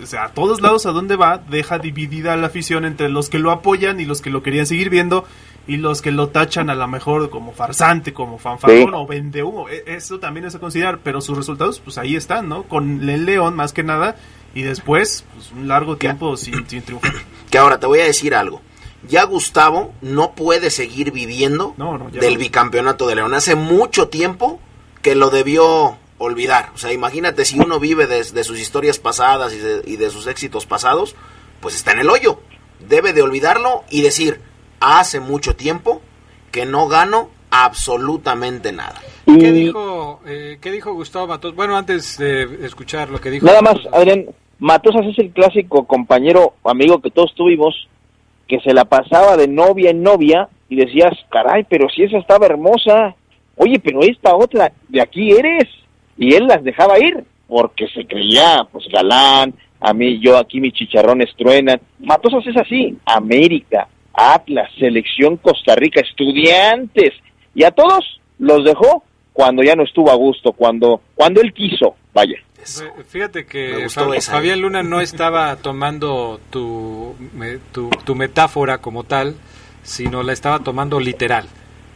o sea, a todos lados a donde va, deja dividida la afición entre los que lo apoyan y los que lo querían seguir viendo y los que lo tachan a lo mejor como farsante, como fanfarrón Sí. o vende humo. E- Eso también es a considerar, pero sus resultados pues ahí están, ¿no? Con el León más que nada y después pues, un largo tiempo sin, sin triunfar. Que ahora te voy a decir algo. Ya Gustavo no puede seguir viviendo No, no, ya del no. bicampeonato de León. Hace mucho tiempo que lo debió olvidar. O sea, imagínate si uno vive de, de sus historias pasadas y de, y de sus éxitos pasados, pues está en el hoyo. Debe de olvidarlo y decir, hace mucho tiempo que no gano absolutamente nada. Y ¿Qué dijo, eh, ¿Qué dijo Gustavo Matos? Bueno, antes de escuchar lo que dijo. nada más. Adrián, Matosas es el clásico compañero, amigo que todos tuvimos, que se la pasaba de novia en novia y decías, caray, pero si esa estaba hermosa, oye, pero esta otra, de aquí eres, y él las dejaba ir. porque se creía, pues galán, a mí, yo aquí mis chicharrones truenan. Matosas es así, América, Atlas, Selección Costa Rica, estudiantes, y a todos los dejó cuando ya no estuvo a gusto, cuando, cuando él quiso, vaya. Fíjate que Fabián Luna no estaba tomando tu, tu, tu metáfora como tal, sino la estaba tomando literal.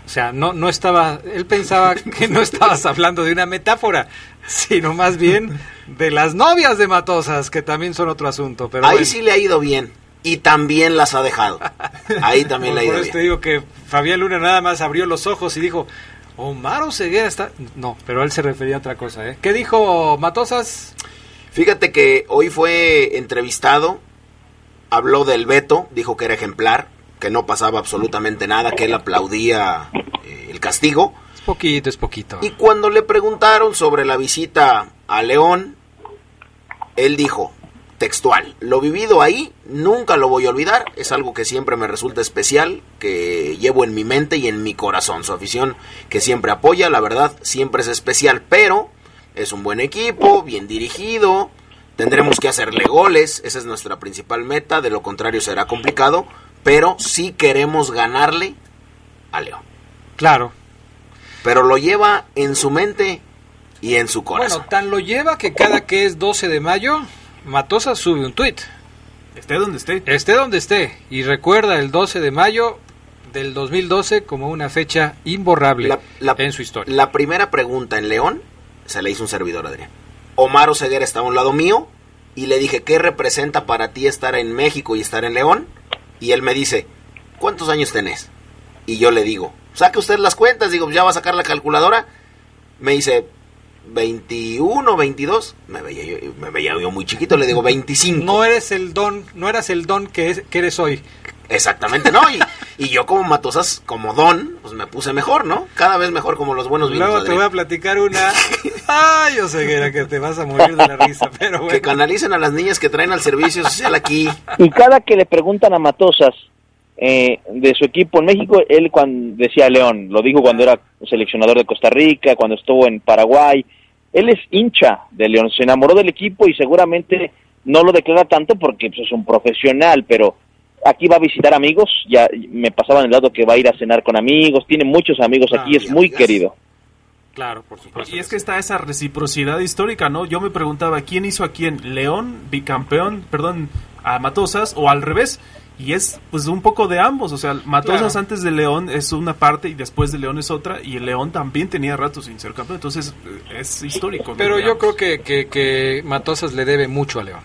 O sea, no, no estaba, él pensaba que no estabas hablando de una metáfora, sino más bien de las novias de Matosas, que también son otro asunto. Pero Ahí sí le ha ido bien. Y también las ha dejado. Ahí también ha ido por eso te digo que Fabián Luna nada más abrió los ojos y dijo, Omar Ceguera está... No, pero él se refería a otra cosa, ¿eh? ¿Qué dijo Matosas? Fíjate que hoy fue entrevistado, habló del veto, dijo que era ejemplar, que no pasaba absolutamente nada, que él aplaudía eh, el castigo. Es poquito, es poquito. Y cuando le preguntaron sobre la visita a León, él dijo, textual, lo vivido ahí nunca lo voy a olvidar, es algo que siempre me resulta especial, que llevo en mi mente y en mi corazón. Su afición que siempre apoya, la verdad, siempre es especial, pero es un buen equipo, bien dirigido, tendremos que hacerle goles, esa es nuestra principal meta, de lo contrario será complicado, pero sí queremos ganarle a León. Claro. Pero lo lleva en su mente y en su corazón. Bueno, tan lo lleva que cada que es 12 de mayo, Matosa sube un tweet. Esté donde esté. Esté donde esté. Y recuerda el 12 de mayo del 2012 como una fecha imborrable en su historia. La primera pregunta en León se le hizo un servidor, Adrián. Omar Oseguera estaba a un lado mío y le dije, ¿qué representa para ti estar en México y estar en León? Y él me dice, ¿cuántos años tenés? Y yo le digo, saque usted las cuentas, digo, ya va a sacar la calculadora. Me dice, 21, 22. Me veía, yo, me veía yo muy chiquito, le digo 25. No eres el don, no eras el don que, que eres hoy. Exactamente, no. Y, y, yo como Matosas, como don, pues me puse mejor, ¿no? Cada vez mejor como los buenos vinos. Luego te voy a platicar una. Ay, yo sé que te vas a morir de la risa, pero bueno. Que canalicen a las niñas que traen al servicio social aquí. Y cada que le preguntan a Matosas eh, de su equipo en México, él cuando decía León, lo dijo cuando era seleccionador de Costa Rica, cuando estuvo en Paraguay. Él es hincha de León, se enamoró del equipo y seguramente no lo declara tanto porque pues, es un profesional, pero aquí va a visitar amigos, ya me pasaban el lado que va a ir a cenar con amigos, tiene muchos amigos aquí, es muy querido. Claro, por supuesto. Y es que está esa reciprocidad histórica, ¿no? Yo me preguntaba, ¿quién hizo a quién? ¿León, bicampeón, perdón, a Matosas o al revés? Y es pues un poco de ambos, o sea, Matosas antes de León es una parte y después de León es otra, y el León también tenía ratos sin ser campeón, entonces es histórico. Pero yo creo que, que, que Matosas le debe mucho a León.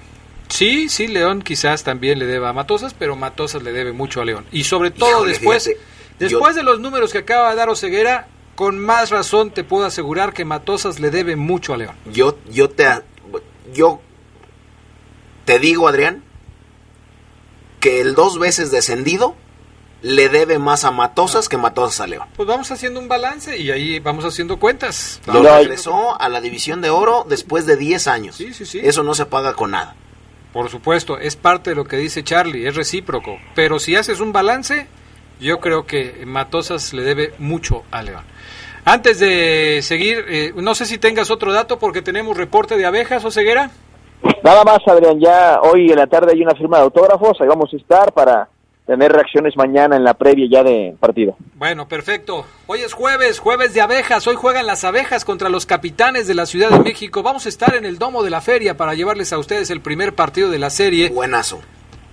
Sí, sí, León quizás también le deba a Matosas, pero Matosas le debe mucho a León. Y sobre todo después, después de los números que acaba de dar Oseguera, con más razón te puedo asegurar que Matosas le debe mucho a León. Yo, yo te, yo te digo, Adrián, que el dos veces descendido le debe más a Matosas que Matosas a León. Pues vamos haciendo un balance y ahí vamos haciendo cuentas. Lo regresó a la división de oro después de 10 años. Sí, sí, sí. Eso no se paga con nada. Por supuesto, es parte de lo que dice Charlie, es recíproco. Pero si haces un balance, yo creo que Matosas le debe mucho a León. Antes de seguir, eh, no sé si tengas otro dato porque tenemos reporte de abejas o ceguera. Nada más, Adrián, ya hoy en la tarde hay una firma de autógrafos, ahí vamos a estar para tener reacciones mañana en la previa ya de partido. Bueno, perfecto. Hoy es jueves, jueves de abejas. Hoy juegan las abejas contra los capitanes de la Ciudad de México. Vamos a estar en el domo de la feria para llevarles a ustedes el primer partido de la serie. Buenazo.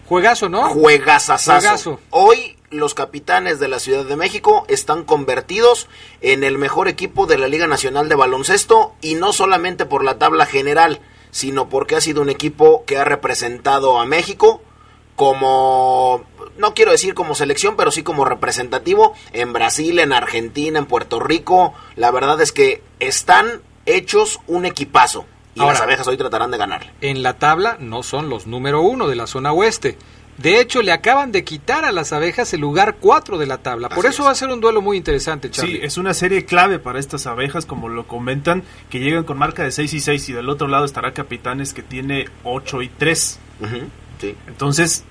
Juegazo, ¿no? Juegazazazo. Juegazo. Hoy los capitanes de la Ciudad de México están convertidos en el mejor equipo de la Liga Nacional de Baloncesto y no solamente por la tabla general, sino porque ha sido un equipo que ha representado a México como no quiero decir como selección, pero sí como representativo en Brasil, en Argentina, en Puerto Rico. La verdad es que están hechos un equipazo. Y las abejas hoy tratarán de ganarle. En la tabla no son los número uno de la zona oeste. De hecho, le acaban de quitar a las abejas el lugar 4 de la tabla. Por eso va a ser un duelo muy interesante, Charlie. Sí, es una serie clave para estas abejas, como lo comentan, que llegan con marca de 6 y 6 y del otro lado estará Capitanes que tiene 8 y 3. sí. Entonces,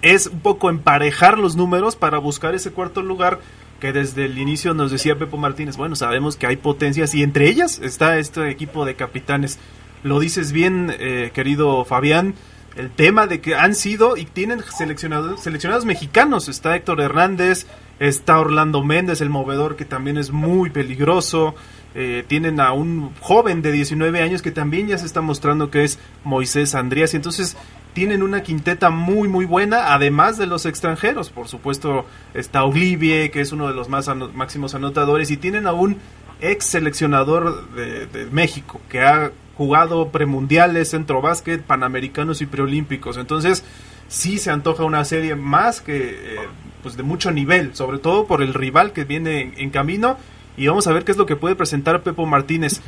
es un poco emparejar los números para buscar ese cuarto lugar que desde el inicio nos decía Pepo Martínez, bueno, sabemos que hay potencias y entre ellas está este equipo de capitanes. lo dices bien, eh, querido Fabián, el tema de que han sido y tienen seleccionados, seleccionados mexicanos. Está Héctor Hernández, está Orlando Méndez, el movedor, que también es muy peligroso. Eh, tienen a un joven de 19 años que también ya se está mostrando que es Moisés Andrías. Y entonces tienen una quinteta muy muy buena, además de los extranjeros. Por supuesto está Olivie, que es uno de los más máximos anotadores, y tienen a un ex seleccionador de, de México, que ha jugado premundiales, centro básquet, panamericanos y preolímpicos. Entonces, sí se antoja una serie más que eh, pues de mucho nivel, sobre todo por el rival que viene en, camino. Y vamos a ver qué es lo que puede presentar Pepo Martínez.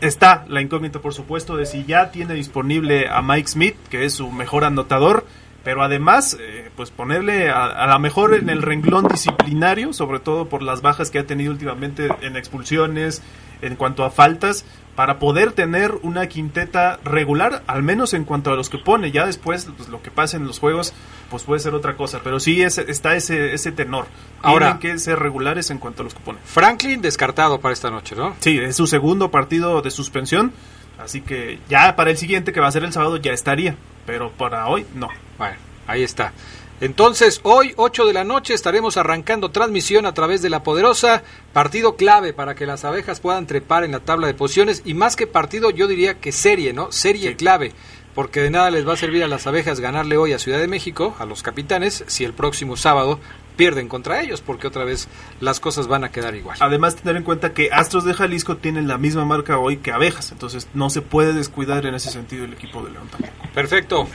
Está la incógnita, por supuesto, de si ya tiene disponible a Mike Smith, que es su mejor anotador, pero además, eh, pues ponerle a, a lo mejor en el renglón disciplinario, sobre todo por las bajas que ha tenido últimamente en expulsiones, en cuanto a faltas, para poder tener una quinteta regular, al menos en cuanto a los que pone. Ya después, pues, lo que pasa en los juegos, pues puede ser otra cosa. Pero sí es, está ese, ese tenor. Ahora, Tienen que ser regulares en cuanto a los que pone. Franklin descartado para esta noche, ¿no? Sí, es su segundo partido de suspensión. Así que ya para el siguiente, que va a ser el sábado, ya estaría. Pero para hoy, no. Bueno, ahí está. Entonces, hoy, 8 de la noche, estaremos arrancando transmisión a través de la poderosa. Partido clave para que las abejas puedan trepar en la tabla de posiciones. Y más que partido, yo diría que serie, ¿no? Serie clave. Porque de nada les va a servir a las abejas ganarle hoy a Ciudad de México, a los capitanes, si el próximo sábado pierden contra ellos, porque otra vez las cosas van a quedar igual. Además, tener en cuenta que Astros de Jalisco tienen la misma marca hoy que abejas, entonces no se puede descuidar en ese sentido el equipo de León también. Perfecto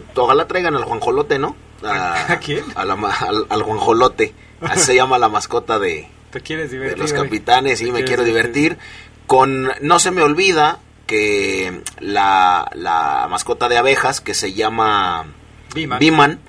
pues ojalá traigan al Juanjolote, ¿no? A, quién? al, al, Juanjolote. Así se llama la mascota de, ¿Te quieres divertir, de los capitanes. y me quiero divertir. Con, no se me olvida que la, la mascota de abejas, que se llama Biman.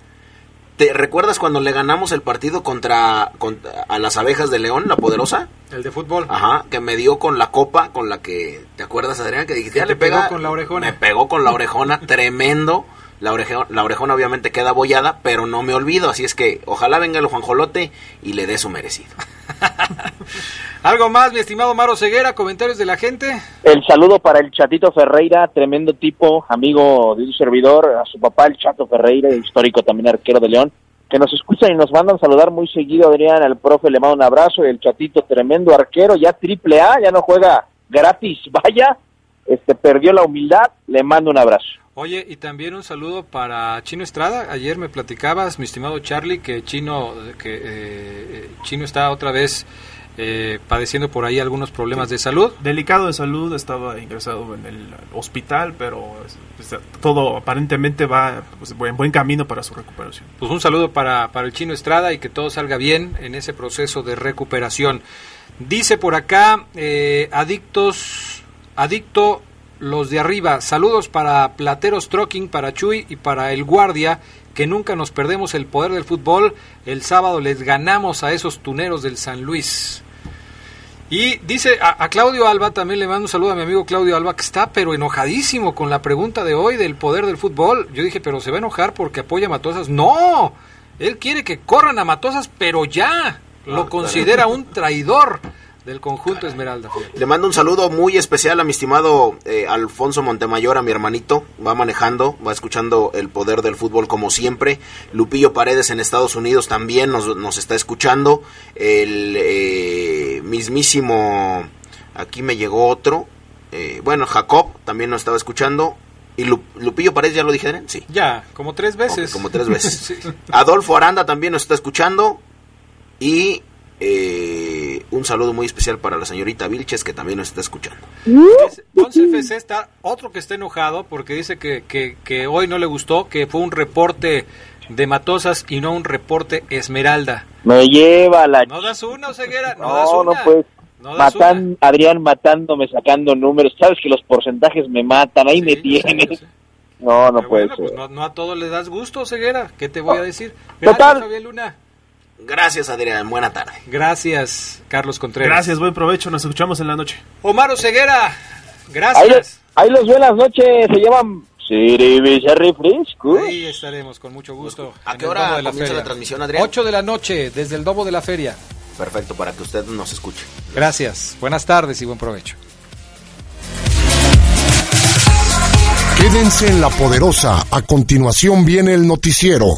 ¿Te recuerdas cuando le ganamos el partido contra, contra, a las abejas de León, la poderosa? El de fútbol. Ajá, que me dio con la copa con la que, ¿te acuerdas Adrián? Que dijiste, ya le pegó con la orejona. Me pegó con la orejona, tremendo. La orejona, la orejona obviamente queda bollada, pero no me olvido, así es que ojalá venga el Juanjolote y le dé su merecido. ¿Algo más, mi estimado Maro Ceguera? ¿Comentarios de la gente? El saludo para el Chatito Ferreira, tremendo tipo, amigo de un servidor, a su papá, el Chato Ferreira, histórico también arquero de León, que nos escuchan y nos mandan saludar muy seguido, Adrián, al profe le manda un abrazo, y el Chatito, tremendo arquero, ya triple A, ya no juega gratis, vaya, este perdió la humildad, le mando un abrazo. Oye, y también un saludo para Chino Estrada. Ayer me platicabas, mi estimado Charlie, que Chino, que eh, Chino está otra vez eh, padeciendo por ahí algunos problemas de salud. Delicado de salud, estaba ingresado en el hospital, pero pues, todo aparentemente va pues, en buen camino para su recuperación. Pues un saludo para, para el Chino Estrada y que todo salga bien en ese proceso de recuperación. Dice por acá, eh, adictos, adicto los de arriba. Saludos para Plateros Trucking, para Chuy y para El Guardia, que nunca nos perdemos el poder del fútbol. El sábado les ganamos a esos tuneros del San Luis. Y dice a, Claudio Alba, también le mando un saludo a mi amigo Claudio Alba, que está pero enojadísimo con la pregunta de hoy del poder del fútbol. Yo dije, pero se va a enojar porque apoya a Matosas. No, él quiere que corran a Matosas, pero ya. Lo ah, considera un traidor del conjunto Esmeralda. Le mando un saludo muy especial a mi estimado eh, Alfonso Montemayor, a mi hermanito. Va manejando, va escuchando el poder del fútbol como siempre. Lupillo Paredes en Estados Unidos también nos, nos está escuchando. El eh, mismísimo, aquí me llegó otro. Eh, bueno, Jacob también nos estaba escuchando. ¿Y Lupillo Paredes ya lo dije? Sí. Ya, como tres veces. como tres veces. Adolfo Aranda también nos está escuchando. Y eh, un saludo muy especial para la señorita Vilches que también nos está escuchando. Ponce FC está otro que está enojado porque dice que, que, hoy no le gustó, que fue un reporte de Matosas y no un reporte Esmeralda. Me lleva la... No das una, Ceguera, no, no das una. pues. Matan, Adrián matándome, sacando números. Sabes que los porcentajes me matan, ahí me tienes. No, no puede pues no, a todos le das gusto, Ceguera. ¿Qué te voy a decir? Total. Luna. Gracias, Adrián. Buena tarde. Gracias, Carlos Contreras. Gracias, buen provecho. Nos escuchamos en la noche. Omar Ceguera, gracias. Ahí, los veo las noches. Se llaman Ahí estaremos, con mucho gusto. ¿A qué hora comienza la, transmisión, Adrián? 8 de la noche, desde el Domo de la Feria. Perfecto, para que usted nos escuche. Gracias. Buenas tardes y buen provecho. Quédense en La Poderosa. A continuación viene el noticiero.